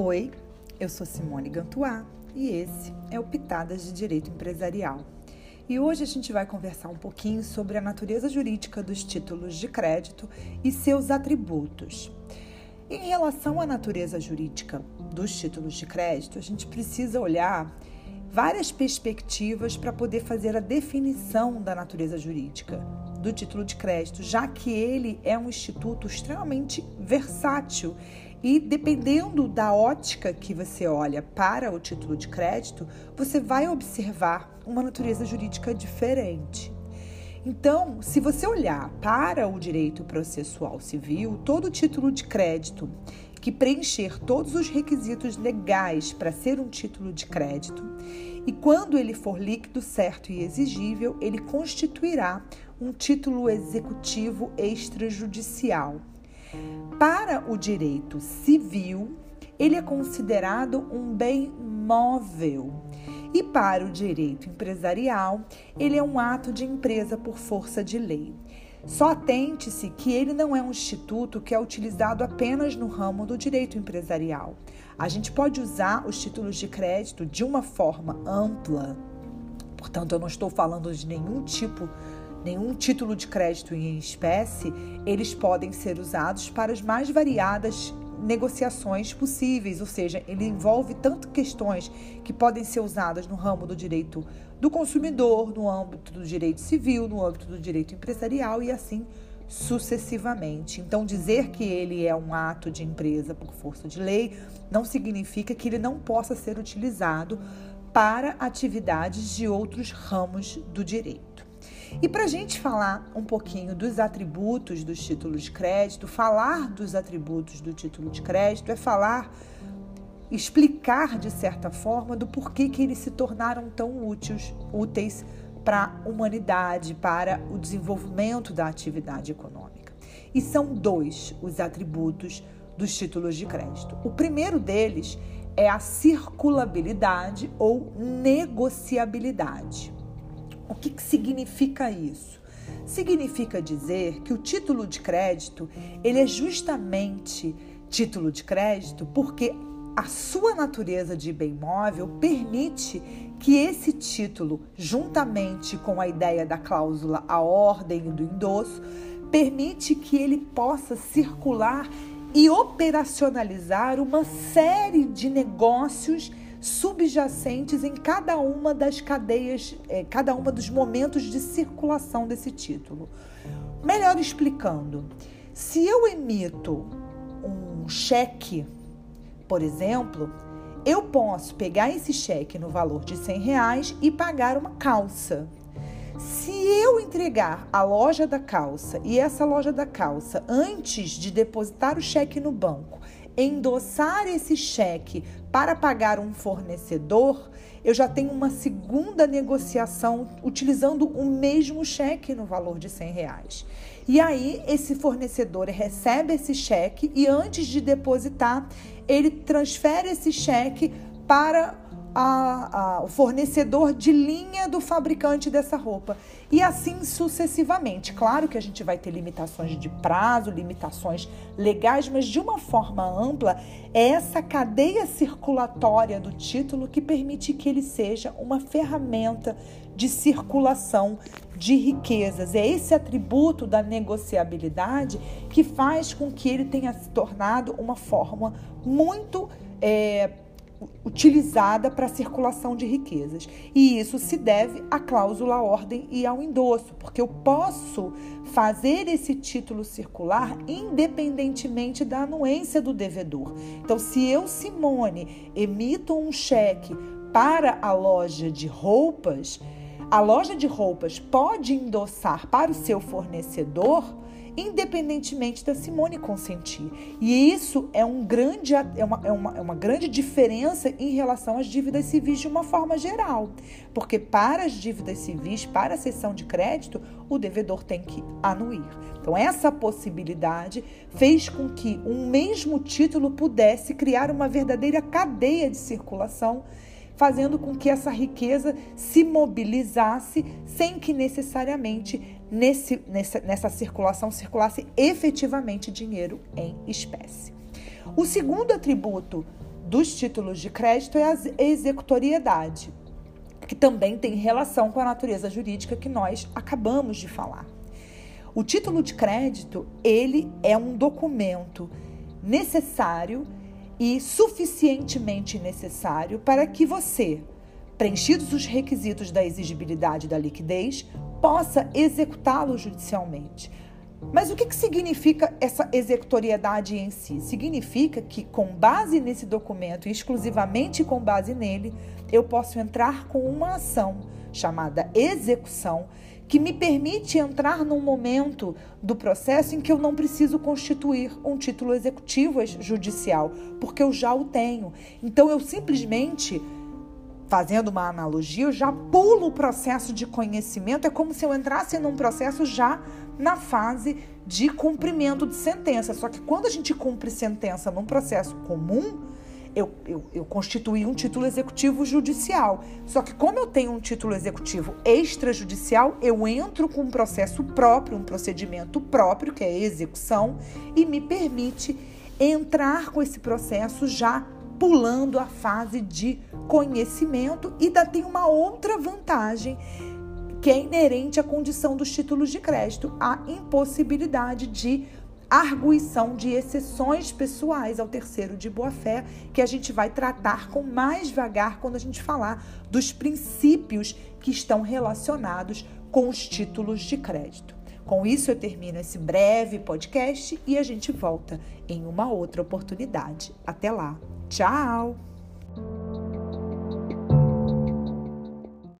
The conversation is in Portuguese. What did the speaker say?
Oi, eu sou Simone Gantuá e esse é o Pitadas de Direito Empresarial. E hoje a gente vai conversar um pouquinho sobre a natureza jurídica dos títulos de crédito e seus atributos. Em relação à natureza jurídica dos títulos de crédito, a gente precisa olhar várias perspectivas para poder fazer a definição da natureza jurídica do título de crédito, já que ele é um instituto extremamente versátil e dependendo da ótica que você olha para o título de crédito, você vai observar uma natureza jurídica diferente. Então, se você olhar para o direito processual civil, todo título de crédito que preencher todos os requisitos legais para ser um título de crédito, e quando ele for líquido, certo e exigível, ele constituirá um título executivo extrajudicial para o direito civil, ele é considerado um bem móvel. E para o direito empresarial, ele é um ato de empresa por força de lei. Só atente-se que ele não é um instituto que é utilizado apenas no ramo do direito empresarial. A gente pode usar os títulos de crédito de uma forma ampla. Portanto, eu não estou falando de nenhum tipo nenhum título de crédito em espécie, eles podem ser usados para as mais variadas negociações possíveis, ou seja, ele envolve tanto questões que podem ser usadas no ramo do direito do consumidor, no âmbito do direito civil, no âmbito do direito empresarial e assim sucessivamente. Então, dizer que ele é um ato de empresa por força de lei não significa que ele não possa ser utilizado para atividades de outros ramos do direito. E para a gente falar um pouquinho dos atributos dos títulos de crédito, falar dos atributos do título de crédito é falar, explicar de certa forma do porquê que eles se tornaram tão úteis, úteis para a humanidade, para o desenvolvimento da atividade econômica. E são dois os atributos dos títulos de crédito. O primeiro deles é a circulabilidade ou negociabilidade. O que, que significa isso? Significa dizer que o título de crédito ele é justamente título de crédito porque a sua natureza de bem móvel permite que esse título, juntamente com a ideia da cláusula a ordem do endosso, permite que ele possa circular e operacionalizar uma série de negócios subjacentes em cada uma das cadeias, é, cada uma dos momentos de circulação desse título. Melhor explicando, se eu emito um cheque, por exemplo, eu posso pegar esse cheque no valor de 100 reais e pagar uma calça. Se eu entregar a loja da calça e essa loja da calça, antes de depositar o cheque no banco, endossar esse cheque para pagar um fornecedor, eu já tenho uma segunda negociação utilizando o mesmo cheque no valor de 100 reais. E aí, esse fornecedor recebe esse cheque e antes de depositar, ele transfere esse cheque para a, a, o fornecedor de linha do fabricante dessa roupa. E assim sucessivamente. Claro que a gente vai ter limitações de prazo, limitações legais, mas de uma forma ampla, é essa cadeia circulatória do título que permite que ele seja uma ferramenta de circulação de riquezas. É esse atributo da negociabilidade que faz com que ele tenha se tornado uma forma muito. É, utilizada para a circulação de riquezas. E isso se deve à cláusula ordem e ao endosso, porque eu posso fazer esse título circular independentemente da anuência do devedor. Então, se eu, Simone, emito um cheque para a loja de roupas, a loja de roupas pode endossar para o seu fornecedor independentemente da Simone consentir. E isso é, um grande, é, uma, é, uma, é uma grande diferença em relação às dívidas civis de uma forma geral. Porque para as dívidas civis, para a cessão de crédito, o devedor tem que anuir. Então, essa possibilidade fez com que um mesmo título pudesse criar uma verdadeira cadeia de circulação fazendo com que essa riqueza se mobilizasse sem que necessariamente nesse, nessa, nessa circulação circulasse efetivamente dinheiro em espécie. O segundo atributo dos títulos de crédito é a executoriedade, que também tem relação com a natureza jurídica que nós acabamos de falar. O título de crédito, ele é um documento necessário e suficientemente necessário para que você, preenchidos os requisitos da exigibilidade da liquidez, possa executá-lo judicialmente. Mas o que, que significa essa executoriedade em si? Significa que, com base nesse documento, exclusivamente com base nele, eu posso entrar com uma ação chamada execução, que me permite entrar num momento do processo em que eu não preciso constituir um título executivo judicial, porque eu já o tenho. Então eu simplesmente fazendo uma analogia, eu já pulo o processo de conhecimento, é como se eu entrasse num processo já na fase de cumprimento de sentença. Só que quando a gente cumpre sentença num processo comum, eu, eu, eu constituí um título executivo judicial. Só que, como eu tenho um título executivo extrajudicial, eu entro com um processo próprio, um procedimento próprio, que é a execução, e me permite entrar com esse processo já pulando a fase de conhecimento e ainda tem uma outra vantagem que é inerente à condição dos títulos de crédito, a impossibilidade de arguição de exceções pessoais ao terceiro de boa-fé, que a gente vai tratar com mais vagar quando a gente falar dos princípios que estão relacionados com os títulos de crédito. Com isso, eu termino esse breve podcast e a gente volta em uma outra oportunidade. Até lá! Tchau!